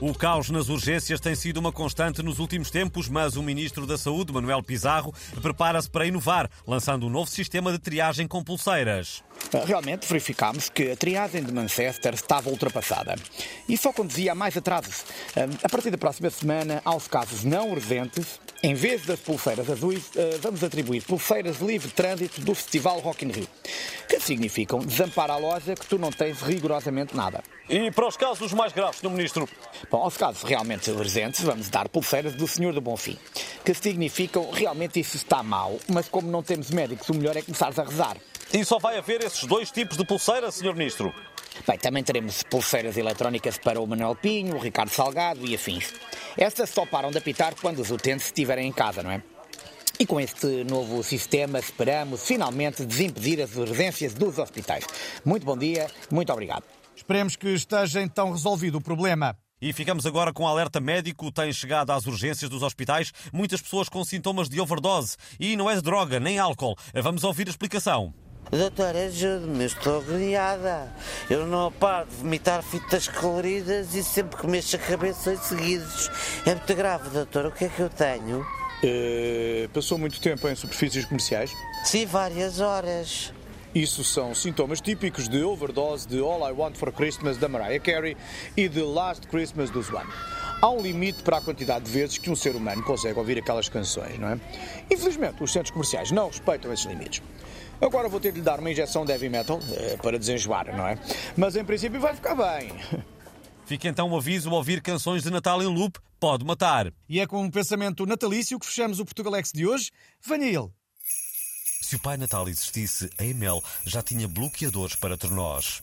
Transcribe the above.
O caos nas urgências tem sido uma constante nos últimos tempos, mas o Ministro da Saúde, Manuel Pizarro, prepara-se para inovar, lançando um novo sistema de triagem com pulseiras. Realmente verificámos que a triagem de Manchester estava ultrapassada e só conduzia a mais atrasos. A partir da próxima semana, aos casos não urgentes, em vez das pulseiras azuis, eh, vamos atribuir pulseiras de livre trânsito do Festival Rock in Rio, que significam desampar a loja que tu não tens rigorosamente nada. E para os casos mais graves, Sr. Ministro? Bom, aos casos realmente urgentes, vamos dar pulseiras do Senhor do Bonfim, que significam realmente isso está mal, mas como não temos médicos, o melhor é começares a rezar. E só vai haver esses dois tipos de pulseira, Sr. Ministro? Bem, também teremos pulseiras eletrónicas para o Manuel Pinho, o Ricardo Salgado e afins. Estas só param de apitar quando os utentes estiverem em casa, não é? E com este novo sistema esperamos finalmente desimpedir as urgências dos hospitais. Muito bom dia, muito obrigado. Esperemos que esteja então resolvido o problema. E ficamos agora com um alerta médico. Tem chegado às urgências dos hospitais muitas pessoas com sintomas de overdose. E não é de droga nem álcool. Vamos ouvir a explicação. Doutor, ajude-me, estou agoniada. Eu não paro de vomitar fitas coloridas e sempre que mexo a cabeça seguidos. É muito grave, doutor. O que é que eu tenho? Uh, passou muito tempo em superfícies comerciais? Sim, várias horas. Isso são sintomas típicos de overdose de All I Want for Christmas da Mariah Carey e de Last Christmas do Swan. Há um limite para a quantidade de vezes que um ser humano consegue ouvir aquelas canções, não é? Infelizmente, os centros comerciais não respeitam esses limites. Agora vou ter de lhe dar uma injeção de heavy metal eh, para desenjoar, não é? Mas em princípio vai ficar bem. Fica então o aviso: ouvir canções de Natal em loop pode matar. E é com um pensamento natalício que fechamos o Portugalex de hoje. Venha ele. Se o Pai Natal existisse, a Emel já tinha bloqueadores para tornós.